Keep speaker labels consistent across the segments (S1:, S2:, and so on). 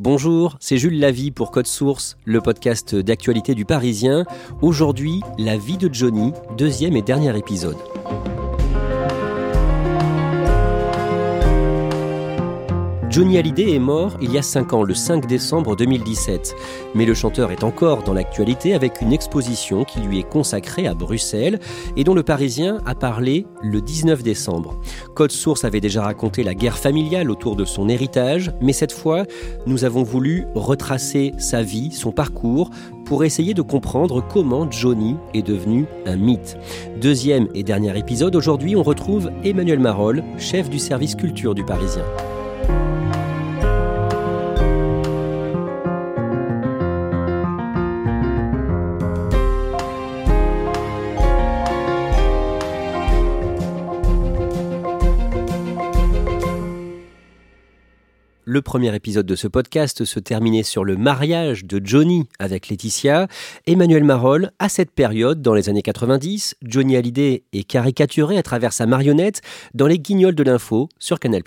S1: Bonjour, c'est Jules Lavie pour Code Source, le podcast d'actualité du Parisien. Aujourd'hui, la vie de Johnny, deuxième et dernier épisode. Johnny Hallyday est mort il y a 5 ans, le 5 décembre 2017. Mais le chanteur est encore dans l'actualité avec une exposition qui lui est consacrée à Bruxelles et dont le Parisien a parlé le 19 décembre. Code Source avait déjà raconté la guerre familiale autour de son héritage, mais cette fois, nous avons voulu retracer sa vie, son parcours, pour essayer de comprendre comment Johnny est devenu un mythe. Deuxième et dernier épisode, aujourd'hui on retrouve Emmanuel Marolles, chef du service culture du Parisien. Le premier épisode de ce podcast se terminait sur le mariage de Johnny avec Laetitia. Emmanuel Marolles, à cette période, dans les années 90, Johnny Hallyday est caricaturé à travers sa marionnette dans les guignols de l'info sur Canal+.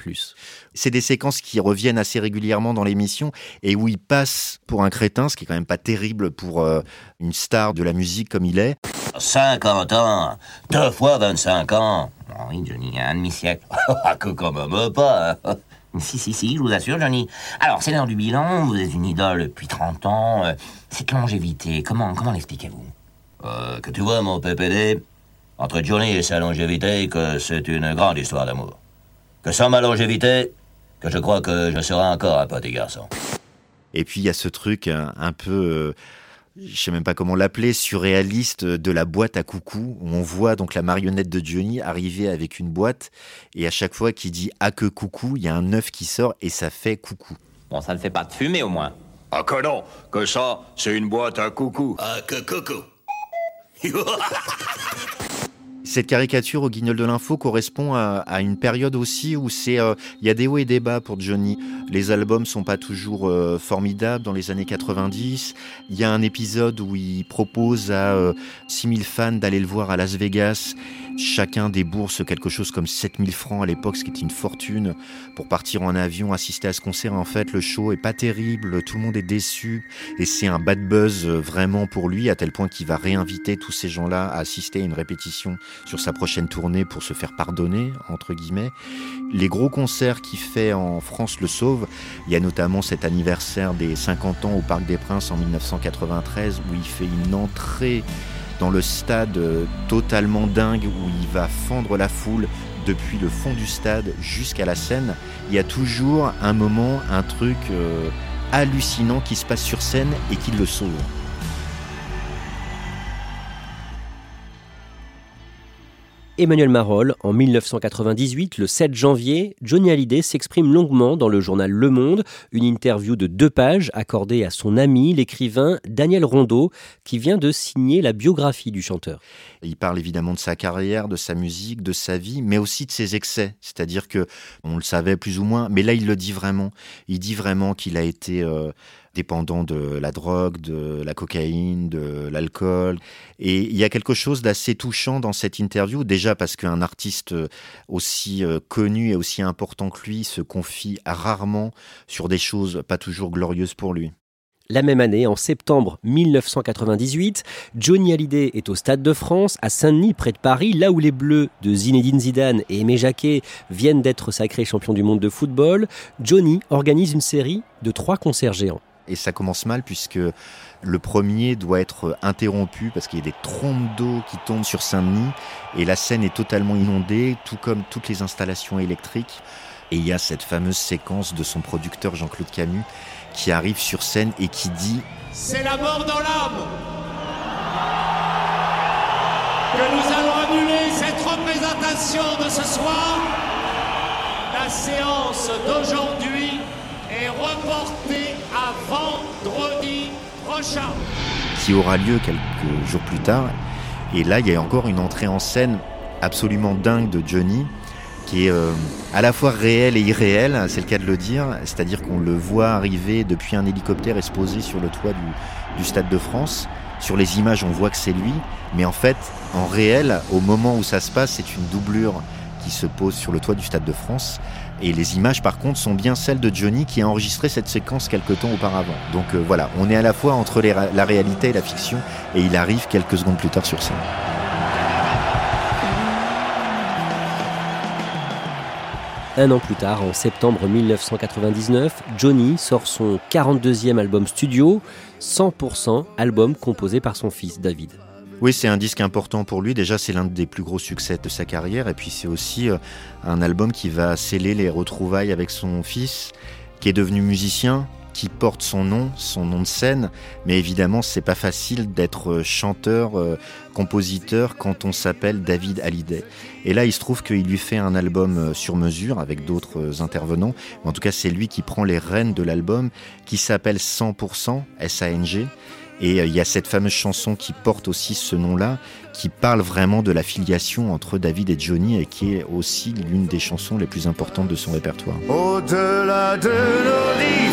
S2: C'est des séquences qui reviennent assez régulièrement dans l'émission et où il passe pour un crétin, ce qui est quand même pas terrible pour euh, une star de la musique comme il est.
S3: 50 ans, deux fois 25 ans. Oh oui, Johnny, un demi-siècle. que quand même pas. hein. Si, si, si, je vous assure, Johnny. Alors, c'est l'heure du bilan, vous êtes une idole depuis 30 ans. euh, Cette longévité, comment, comment l'expliquez-vous? Euh, Que tu vois, mon PPD, entre Johnny et sa longévité, que c'est une grande histoire d'amour. Que sans ma longévité, que je crois que je serai encore un petit garçon.
S2: Et puis il y a ce truc un, un peu, euh, je sais même pas comment l'appeler, surréaliste de la boîte à coucou, où on voit donc la marionnette de Johnny arriver avec une boîte, et à chaque fois qu'il dit ah que coucou, il y a un œuf qui sort et ça fait coucou.
S4: Bon, ça ne fait pas de fumée au moins.
S5: Ah que non, que ça, c'est une boîte à coucou.
S3: Ah, que coucou
S2: Cette caricature au guignol de l'info correspond à, une période aussi où c'est euh, il y a des hauts et des bas pour Johnny. Les albums sont pas toujours euh, formidables dans les années 90. Il y a un épisode où il propose à euh, 6000 fans d'aller le voir à Las Vegas. Chacun débourse quelque chose comme 7000 francs à l'époque, ce qui est une fortune pour partir en avion, assister à ce concert. En fait, le show est pas terrible, tout le monde est déçu et c'est un bad buzz euh, vraiment pour lui à tel point qu'il va réinviter tous ces gens-là à assister à une répétition sur sa prochaine tournée pour se faire pardonner, entre guillemets. Les gros concerts qu'il fait en France le sauvent. Il y a notamment cet anniversaire des 50 ans au Parc des Princes en 1993 où il fait une entrée dans le stade euh, totalement dingue où il va fendre la foule depuis le fond du stade jusqu'à la scène. Il y a toujours un moment, un truc euh, hallucinant qui se passe sur scène et qui le sauve.
S1: Emmanuel Marolles, en 1998, le 7 janvier, Johnny Hallyday s'exprime longuement dans le journal Le Monde, une interview de deux pages accordée à son ami, l'écrivain Daniel Rondeau, qui vient de signer la biographie du chanteur.
S2: Il parle évidemment de sa carrière, de sa musique, de sa vie, mais aussi de ses excès. C'est-à-dire que on le savait plus ou moins, mais là il le dit vraiment. Il dit vraiment qu'il a été euh, dépendant de la drogue, de la cocaïne, de l'alcool. Et il y a quelque chose d'assez touchant dans cette interview, déjà parce qu'un artiste aussi euh, connu et aussi important que lui se confie rarement sur des choses pas toujours glorieuses pour lui.
S1: La même année, en septembre 1998, Johnny Hallyday est au Stade de France, à Saint-Denis, près de Paris, là où les Bleus de Zinedine Zidane et Aimé Jacquet viennent d'être sacrés champions du monde de football. Johnny organise une série de trois concerts géants.
S2: Et ça commence mal puisque le premier doit être interrompu parce qu'il y a des trompes d'eau qui tombent sur Saint-Denis et la scène est totalement inondée, tout comme toutes les installations électriques. Et il y a cette fameuse séquence de son producteur Jean-Claude Camus qui arrive sur scène et qui dit
S6: C'est la mort dans l'âme que nous allons annuler cette représentation de ce soir. La séance d'aujourd'hui est reportée à vendredi prochain.
S2: Qui aura lieu quelques jours plus tard. Et là, il y a encore une entrée en scène absolument dingue de Johnny qui est euh, à la fois réel et irréel, c'est le cas de le dire, c'est-à-dire qu'on le voit arriver depuis un hélicoptère et se poser sur le toit du, Stade de France. Sur les images, on voit que c'est lui, mais en fait, en réel, au moment où ça se passe, c'est une doublure qui se pose sur le toit du Stade de France. Et les images, par contre, sont bien celles de Johnny qui a enregistré cette séquence quelque temps auparavant. Donc euh, voilà, on est à la fois entre la réalité et la fiction, et il arrive quelques secondes plus tard sur scène.
S1: Un an plus tard, en septembre 1999, Johnny sort son 42e album studio, 100% album composé par son fils David.
S2: Oui, c'est un disque important pour lui. Déjà, c'est l'un des plus gros succès de sa carrière. Et puis, c'est aussi euh, un album qui va sceller les retrouvailles avec son fils, qui est devenu musicien, qui porte son nom, son nom de scène, mais évidemment c'est pas facile d'être euh, chanteur, euh, compositeur quand on s'appelle David Hallyday. Et là il se trouve qu'il lui fait un album euh, sur mesure avec d'autres intervenants, en tout cas c'est lui qui prend les rênes de l'album qui s'appelle 100% S-A-N-G et il y a cette fameuse chanson qui porte aussi ce nom-là, qui parle vraiment de la filiation entre David et Johnny et qui est aussi l'une des chansons les plus importantes de son répertoire.
S6: Au-delà de nos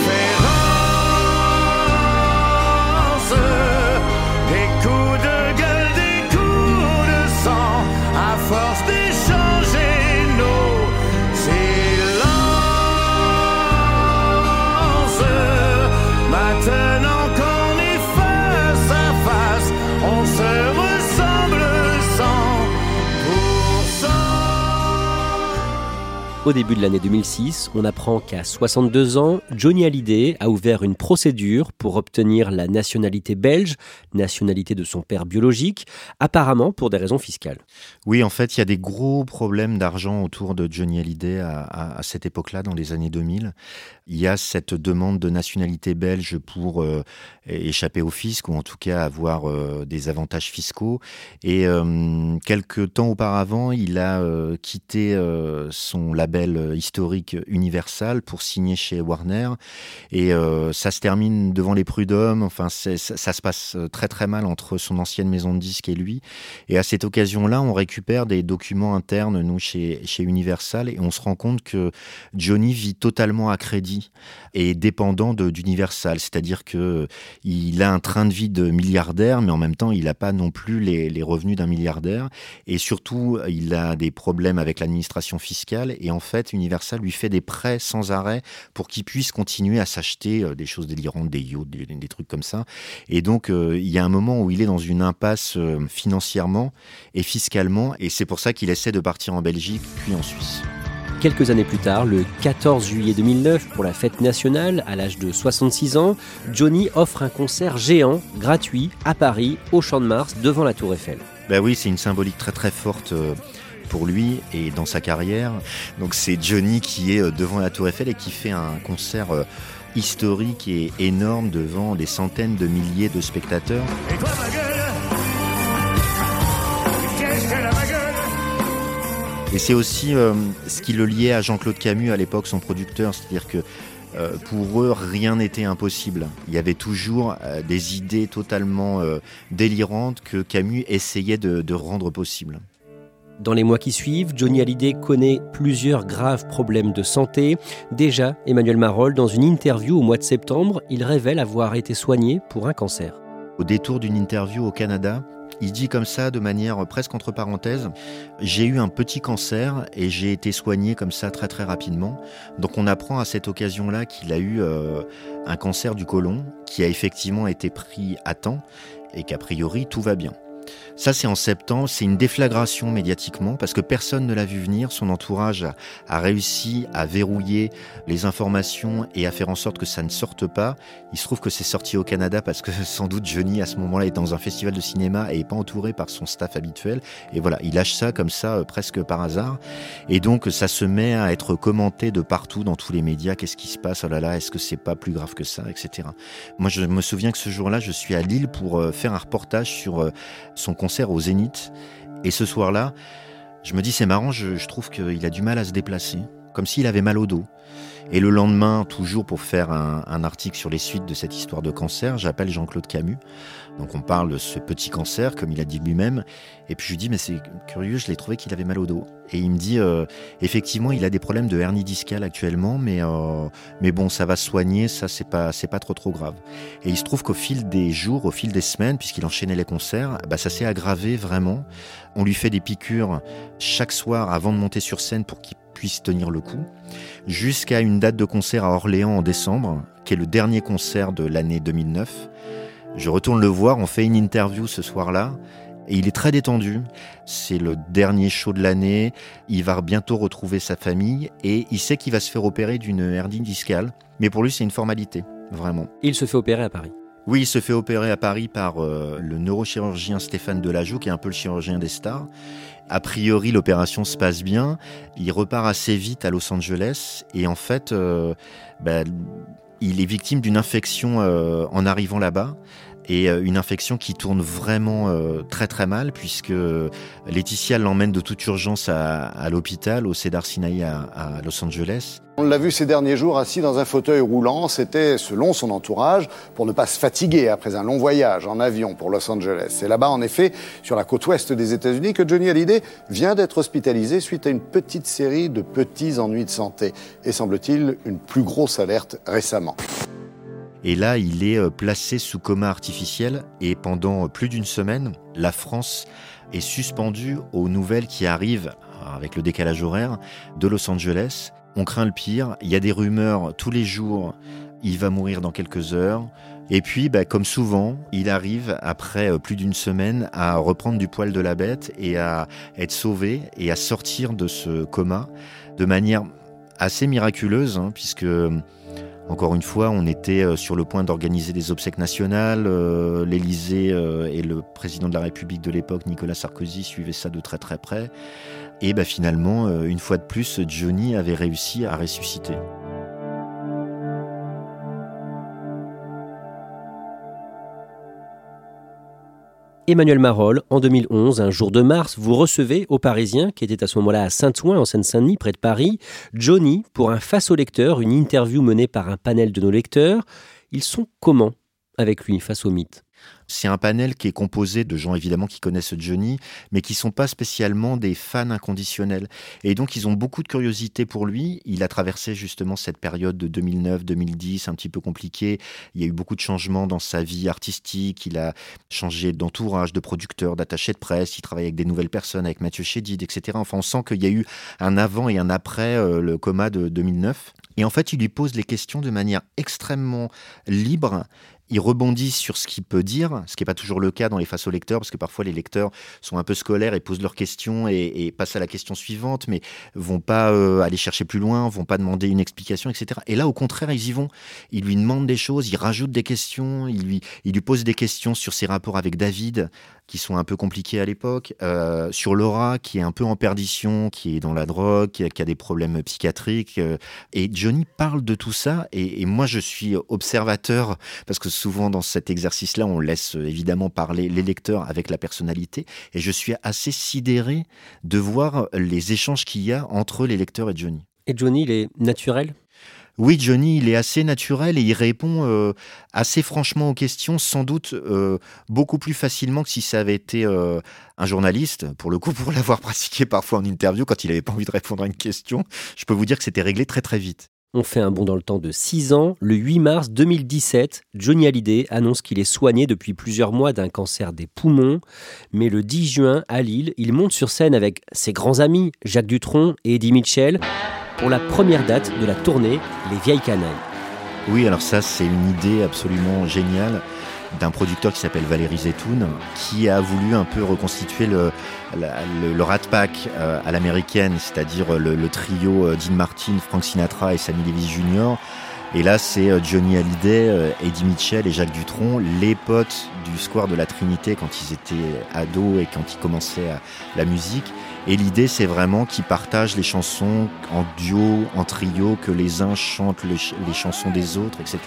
S1: Au début de l'année 2006, on apprend qu'à 62 ans, Johnny Hallyday a ouvert une procédure pour obtenir la nationalité belge, nationalité de son père biologique, apparemment pour des raisons fiscales.
S2: Oui, en fait, il y a des gros problèmes d'argent autour de Johnny Hallyday à, cette époque-là, dans les années 2000. Il y a cette demande de nationalité belge pour euh, échapper au fisc ou en tout cas avoir euh, des avantages fiscaux. Et euh, quelques temps auparavant, il a quitté son label euh, historique Universal pour signer chez Warner. Et euh, ça se termine devant les prud'hommes. Enfin, ça, se passe euh, très très mal entre son ancienne maison de disques et lui. Et à cette occasion-là, on récupère des documents internes, nous, chez, chez Universal, et on se rend compte que Johnny vit totalement à crédit et dépendant d'Universal. C'est-à-dire que il a un train de vie de milliardaire, mais en même temps, il n'a pas non plus les, les revenus d'un milliardaire. Et surtout, il a des problèmes avec l'administration fiscale. Et en fait, Universal lui fait des prêts sans arrêt pour qu'il puisse continuer à s'acheter euh, des choses délirantes, des yachts, des, trucs comme ça. Et donc, euh, il y a un moment où il est dans une impasse euh, financièrement et fiscalement, et c'est pour ça qu'il essaie de partir en Belgique puis en Suisse.
S1: Quelques années plus tard, le 14 juillet 2009, pour la fête nationale, à l'âge de 66 ans, Johnny offre un concert géant, gratuit, à Paris, au Champ de Mars, devant la Tour Eiffel.
S2: Ben oui, c'est une symbolique très très forte pour lui et dans sa carrière. Donc c'est Johnny qui est euh, devant la Tour Eiffel et qui fait un concert euh, historique et énorme devant des centaines de milliers de spectateurs. Et c'est aussi euh, ce qui le liait à Jean-Claude Camus à l'époque, son producteur, c'est-à-dire que pour eux, rien n'était impossible. Il y avait toujours des idées totalement délirantes que Camus essayait de rendre possibles.
S1: Dans les mois qui suivent, Johnny Hallyday connaît plusieurs graves problèmes de santé. Déjà, Emmanuel Marolle, dans une interview au mois de septembre, il révèle avoir été soigné pour un cancer.
S2: Au détour d'une interview au Canada, il dit comme ça, de manière presque entre parenthèses, j'ai eu un petit cancer et j'ai été soigné comme ça très très rapidement. Donc on apprend à cette occasion-là qu'il a eu euh, un cancer du côlon qui a effectivement été pris à temps et qu'a priori tout va bien. Ça, c'est en septembre. C'est une déflagration médiatiquement parce que personne ne l'a vu venir. Son entourage a, réussi à verrouiller les informations et à faire en sorte que ça ne sorte pas. Il se trouve que c'est sorti au Canada parce que sans doute Johnny, à ce moment-là, est dans un festival de cinéma et n'est pas entouré par son staff habituel. Et voilà, il lâche ça comme ça, euh, presque par hasard. Et donc, ça se met à être commenté de partout dans tous les médias. Qu'est-ce qui se passe? Oh là là, est-ce que c'est pas plus grave que ça, etc. Moi, je me souviens que ce jour-là, je suis à Lille pour euh, faire un reportage sur euh, son concert au Zénith. Et ce soir-là, je me dis c'est marrant, je, trouve qu'il a du mal à se déplacer, comme s'il avait mal au dos. Et le lendemain, toujours pour faire un, article sur les suites de cette histoire de cancer, j'appelle Jean-Claude Camus. Donc on parle de ce petit cancer, comme il a dit lui-même. Et puis je lui dis, mais c'est curieux, je l'ai trouvé qu'il avait mal au dos. Et il me dit, euh, effectivement, il a des problèmes de hernie discale actuellement, mais, euh, mais bon, ça va soigner, ça c'est pas, c'est pas trop trop grave. Et il se trouve qu'au fil des jours, au fil des semaines, puisqu'il enchaînait les concerts, bah, ça s'est aggravé vraiment. On lui fait des piqûres chaque soir avant de monter sur scène pour qu'il puisse tenir le coup, jusqu'à une date de concert à Orléans en décembre, qui est le dernier concert de l'année 2009. Je retourne le voir, on fait une interview ce soir-là, et il est très détendu. C'est le dernier show de l'année, il va bientôt retrouver sa famille, et il sait qu'il va se faire opérer d'une hernie discale, mais pour lui c'est une formalité, vraiment.
S1: Il se fait opérer à Paris
S2: oui, il se fait opérer à Paris par euh, le neurochirurgien Stéphane Delajoux, qui est un peu le chirurgien des stars. A priori, l'opération se passe bien. Il repart assez vite à Los Angeles et en fait, euh, bah, il est victime d'une infection euh, en arrivant là-bas et euh, une infection qui tourne vraiment euh, très très mal puisque Laetitia l'emmène de toute urgence à, l'hôpital au Cedar Sinai à, Los Angeles.
S7: On l'a vu ces derniers jours assis dans un fauteuil roulant, c'était selon son entourage pour ne pas se fatiguer après un long voyage en avion pour Los Angeles. C'est là-bas en effet, sur la côte ouest des États-Unis, que Johnny Hallyday vient d'être hospitalisé suite à une petite série de petits ennuis de santé et semble-t-il une plus grosse alerte récemment.
S2: Et là, il est euh, placé sous coma artificiel et pendant euh, plus d'une semaine, la France est suspendue aux nouvelles qui arrivent euh, avec le décalage horaire de Los Angeles. On craint le pire, il y a des rumeurs tous les jours, il va mourir dans quelques heures. Et puis, bah, comme souvent, il arrive, après plus d'une semaine, à reprendre du poil de la bête et à être sauvé et à sortir de ce coma de manière assez miraculeuse, hein, puisque encore une fois, on était euh, sur le point d'organiser des obsèques nationales. Euh, L'Élysée euh, et le président de la République de l'époque, Nicolas Sarkozy, suivaient ça de très très près. Et bah, finalement, une fois de plus, Johnny avait réussi à ressusciter.
S1: Emmanuel Marolles, en 2011, un jour de mars, vous recevez au Parisien, qui était à ce moment-là à Saint-Ouen, en Seine-Saint-Denis, près de Paris, Johnny pour un face au lecteur, une interview menée par un panel de nos lecteurs. Ils sont comment avec lui face au mythe?
S2: C'est un panel qui est composé de gens évidemment qui connaissent Johnny, mais qui sont pas spécialement des fans inconditionnels. Et donc ils ont beaucoup de curiosité pour lui. Il a traversé justement cette période de 2009-2010 un petit peu compliquée. Il y a eu beaucoup de changements dans sa vie artistique. Il a changé d'entourage, de producteur, d'attaché de presse. Il travaille avec des nouvelles personnes, avec Mathieu Chédid, etc. Enfin, on sent qu'il y a eu un avant et un après euh, le coma de 2009. Et en fait, il lui pose les questions de manière extrêmement libre il rebondit sur ce qu'il peut dire, ce qui n'est pas toujours le cas dans les faces aux lecteurs, parce que parfois les lecteurs sont un peu scolaires et posent leurs questions et, passent à la question suivante, mais vont pas euh, aller chercher plus loin, vont pas demander une explication, etc. Et là, au contraire, ils y vont. Ils lui demandent des choses, ils rajoutent des questions, ils lui, ils posent des questions sur ses rapports avec David, qui sont un peu compliqués à l'époque, euh, sur Laura qui est un peu en perdition, qui est dans la drogue, qui a, des problèmes psychiatriques. Euh, et Johnny parle de tout ça, et, et, moi je suis observateur, parce que souvent dans cet exercice-là, on laisse évidemment parler les lecteurs avec la personnalité, et je suis assez sidéré de voir les échanges qu'il y a entre les lecteurs et Johnny.
S1: Et Johnny, il est naturel?
S2: Oui, Johnny, il est assez naturel et il répond euh, assez franchement aux questions, sans doute euh, beaucoup plus facilement que si ça avait été euh, un journaliste. Pour le coup, pour l'avoir pratiqué parfois en interview, quand il n'avait pas envie de répondre à une question, je peux vous dire que c'était réglé très très vite.
S1: On fait un bond dans le temps de 6 ans. Le 8 mars 2017, Johnny Hallyday annonce qu'il est soigné depuis plusieurs mois d'un cancer des poumons. Mais le 10 juin, à Lille, il monte sur scène avec ses grands amis, Jacques Dutronc et Eddie Mitchell, pour la première date de la tournée Les Vieilles Canailles.
S2: Oui, alors ça, c'est une idée absolument géniale d'un producteur qui s'appelle Valérie Zetoun, qui a voulu un peu reconstituer le, le, Rat Pack euh, à l'américaine, c'est-à-dire le, trio euh, Dean Martin, Frank Sinatra et Sammy Davis Jr. Et là, c'est euh, Johnny Hallyday, Eddie Mitchell et Jacques Dutronc, les potes du Square de la Trinité quand ils étaient ados et quand ils commençaient la musique. Et l'idée, c'est vraiment qu'ils partagent les chansons en duo, en trio, que les uns chantent les, chansons des autres, etc.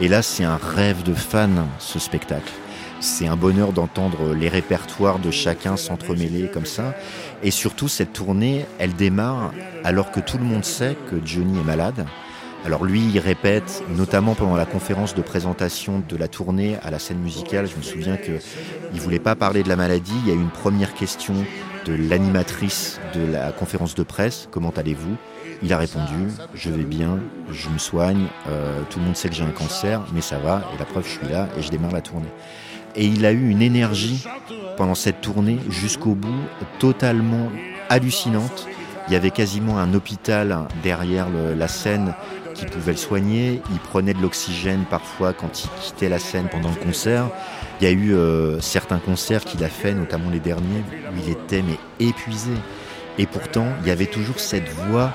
S2: Et là, c'est un rêve de fan, ce spectacle. C'est un bonheur d'entendre les répertoires de chacun s'entremêler comme ça. Et surtout, cette tournée, elle démarre alors que tout le monde sait que Johnny est malade. Alors lui, il répète, notamment pendant la conférence de présentation de la tournée à la scène musicale, je me souviens qu'il ne voulait pas parler de la maladie. Il y a eu une première question de l'animatrice de la conférence de presse, comment allez-vous? Il a répondu, je vais bien, je me soigne, euh, tout le monde sait que j'ai un cancer, mais ça va, et la preuve, je suis là et je démarre la tournée. Et il a eu une énergie pendant cette tournée jusqu'au bout, totalement hallucinante. Il y avait quasiment un hôpital derrière la scène qui pouvait le soigner. Il prenait de l'oxygène parfois quand il quittait la scène pendant le concert. Il y a eu euh, certains concerts qu'il a fait, notamment les derniers, où il était mais épuisé. Et pourtant, il y avait toujours cette voix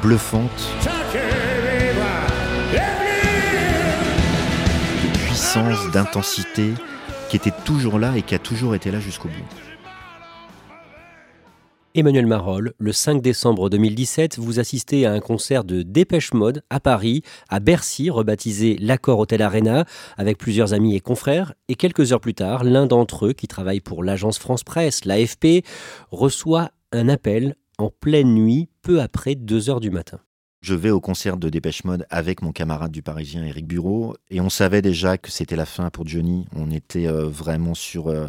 S2: bluffante de puissance, d'intensité, qui était toujours là et qui a toujours été là jusqu'au bout.
S1: Emmanuel Marolles, le 5 décembre 2017, vous assistez à un concert de Dépêche Mode à Paris, à Bercy, rebaptisé l'Accord Hotel Arena, avec plusieurs amis et confrères. Et quelques heures plus tard, l'un d'entre eux, qui travaille pour l'agence France Presse, l'AFP, reçoit un appel en pleine nuit, peu après 2 heures du matin.
S2: Je vais au concert de Dépêche Mode avec mon camarade du Parisien Eric Bureau et on savait déjà que c'était la fin pour Johnny. On était euh, vraiment sur euh,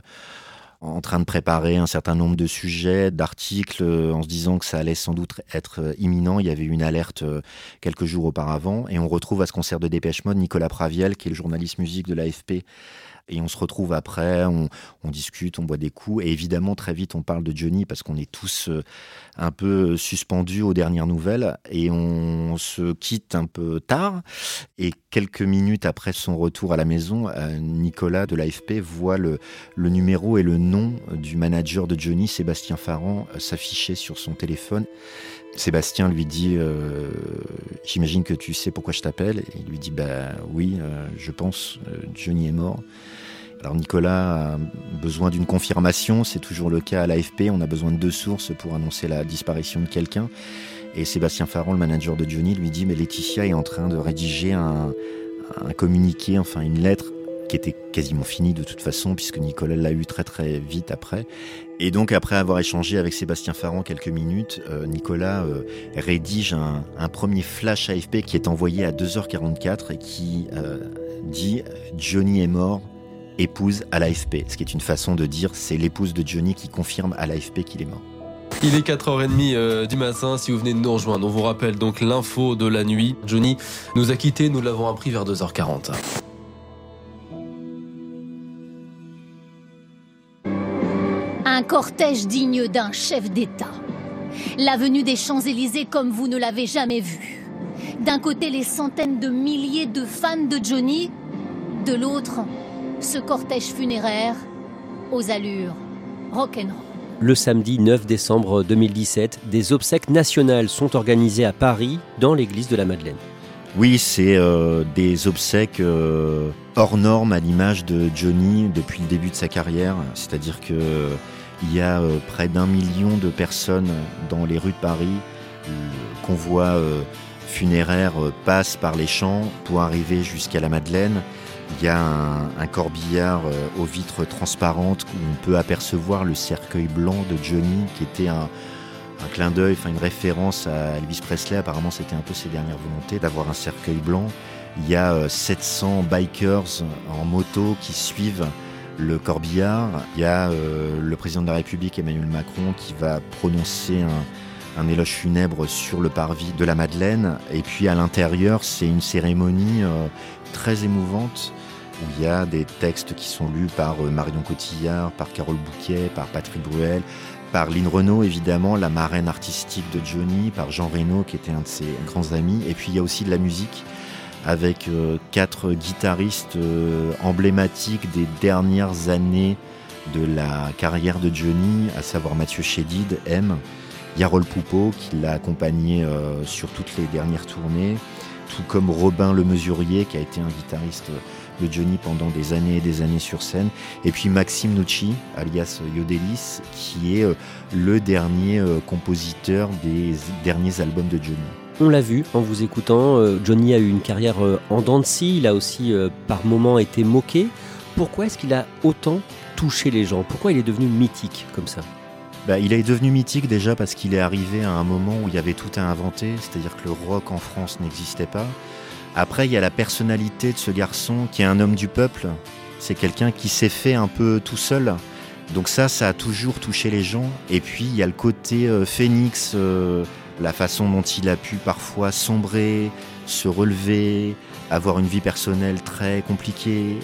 S2: en train de préparer un certain nombre de sujets, d'articles, euh, en se disant que ça allait sans doute être euh, imminent. Il y avait eu une alerte euh, quelques jours auparavant. Et on retrouve à ce concert de Dépêche Mode Nicolas Praviel, qui est le journaliste musique de l'AFP, et on se retrouve après, on, discute, on boit des coups. Et évidemment, très vite, on parle de Johnny parce qu'on est tous euh, un peu suspendus aux dernières nouvelles. Et on se quitte un peu tard. Et quelques minutes après son retour à la maison, euh, Nicolas de l'AFP voit le, le numéro et le nom du manager de Johnny, Sébastien Farran, euh, s'afficher sur son téléphone. Sébastien lui dit J'imagine que tu sais pourquoi je t'appelle. Il lui dit Bah oui, je pense, Johnny est mort. Alors Nicolas a besoin d'une confirmation, c'est toujours le cas à l'AFP, on a besoin de deux sources pour annoncer la disparition de quelqu'un. Et Sébastien Farron, le manager de Johnny, lui dit mais Laetitia est en train de rédiger un, communiqué, enfin une lettre qui était quasiment finie de toute façon, puisque Nicolas l'a eu très très vite après. Et donc après avoir échangé avec Sébastien Farron quelques minutes, euh, Nicolas euh, rédige un, premier flash AFP qui est envoyé à 2h44 et qui euh, dit Johnny est mort, épouse à l'AFP, ce qui est une façon de dire c'est l'épouse de Johnny qui confirme à l'AFP qu'il est mort.
S8: Il est 4h30 euh, du matin si vous venez de nous rejoindre. On vous rappelle donc l'info de la nuit. Johnny nous a quittés, nous l'avons appris vers 2h40.
S9: Un cortège digne d'un chef d'État. L'avenue des Champs-Élysées comme vous ne l'avez jamais vu. D'un côté les centaines de milliers de fans de Johnny, de l'autre ce cortège funéraire aux allures rock'n'roll.
S1: Le samedi 9 décembre 2017, des obsèques nationales sont organisées à Paris dans l'église de la Madeleine.
S2: Oui, c'est euh, des obsèques euh, hors normes à l'image de Johnny depuis le début de sa carrière. C'est-à-dire qu'il il y a euh, près d'un million de personnes dans les rues de Paris. Le convoi funéraire passe par les champs pour arriver jusqu'à la Madeleine. Il y a un, corbillard euh, aux vitres transparentes où on peut apercevoir le cercueil blanc de Johnny, qui était un, clin d'œil, enfin une référence à Elvis Presley. Apparemment, c'était un peu ses dernières volontés d'avoir un cercueil blanc. Il y a 700 euh, bikers en moto qui suivent le corbillard. Il y a euh, le président de la République, Emmanuel Macron, qui va prononcer un, un éloge funèbre sur le parvis de la Madeleine. Et puis à l'intérieur, c'est une cérémonie euh, très émouvante où il y a des textes qui sont lus par euh, Marion Cotillard, par Carole Bouquet, par Patrick Bruel, par Lynn Renault évidemment, la marraine artistique de Johnny, par Jean Reno qui était un de ses grands amis. Et puis il y a aussi de la musique avec euh, quatre guitaristes emblématiques des dernières années de la carrière de Johnny, à savoir Mathieu Chédid, M, Yarol Poupeau, qui l'a accompagné euh, sur toutes les dernières tournées, tout comme Robin Le Mesurier, qui a été un guitariste de Johnny pendant des années et des années sur scène, et puis Maxime Nucci, alias Yodelis, qui est euh, le dernier euh, compositeur des derniers albums de Johnny.
S1: On l'a vu en vous écoutant, Johnny a eu une carrière en dents il a aussi par moments été moqué. Pourquoi est-ce qu'il a autant touché les gens? Pourquoi il est devenu mythique comme ça?
S2: Bah, il est devenu mythique déjà parce qu'il est arrivé à un moment où il y avait tout à inventer, c'est-à-dire que le rock en France n'existait pas. Après, il y a la personnalité de ce garçon qui est un homme du peuple. C'est quelqu'un qui s'est fait un peu tout seul. Donc ça, ça a toujours touché les gens. Et puis, il y a le côté euh, phénix, euh, la façon dont il a pu parfois sombrer, se relever, avoir une vie personnelle très compliquée.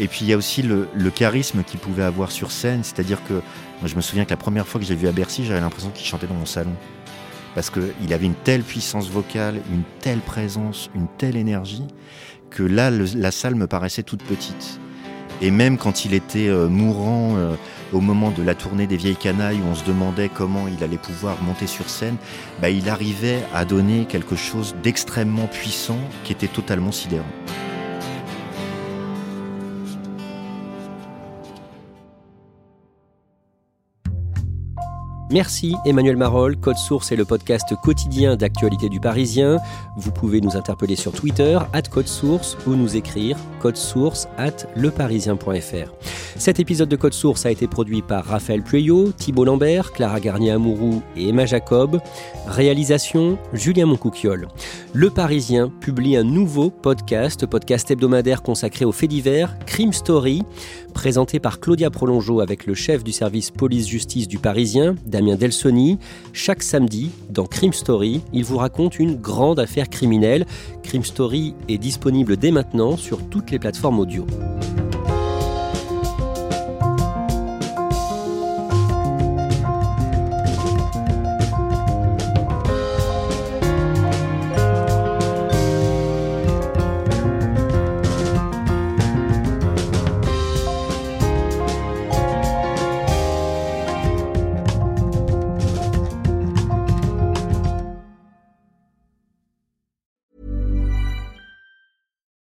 S2: Et puis il y a aussi le, charisme qu'il pouvait avoir sur scène, c'est-à-dire que je me souviens que la première fois que j'ai vu à Bercy, j'avais l'impression qu'il chantait dans mon salon. Parce qu'il avait une telle puissance vocale, une telle présence, une telle énergie, que là, la salle me paraissait toute petite. Et même quand il était euh, mourant euh, au moment de la tournée des vieilles canailles, où on se demandait comment il allait pouvoir monter sur scène, bah, il arrivait à donner quelque chose d'extrêmement puissant qui était totalement sidérant.
S1: Merci Emmanuel Marol. Code Source est le podcast quotidien d'actualité du Parisien. Vous pouvez nous interpeller sur Twitter, at Code Source, ou nous écrire source at leparisien.fr. Cet épisode de Code Source a été produit par Raphaël Pueyo, Thibault Lambert, Clara Garnier-Amouroux et Emma Jacob. Réalisation, Julien Moncouquiole. Le Parisien publie un nouveau podcast, podcast hebdomadaire consacré aux faits divers, Crime Story, présenté par Claudia Prolongeau avec le chef du service police-justice du Parisien, Damien Delsoni. Chaque samedi, dans Crime Story, il vous raconte une grande affaire criminelle. Crime Story est disponible dès maintenant sur toutes les plateformes audio.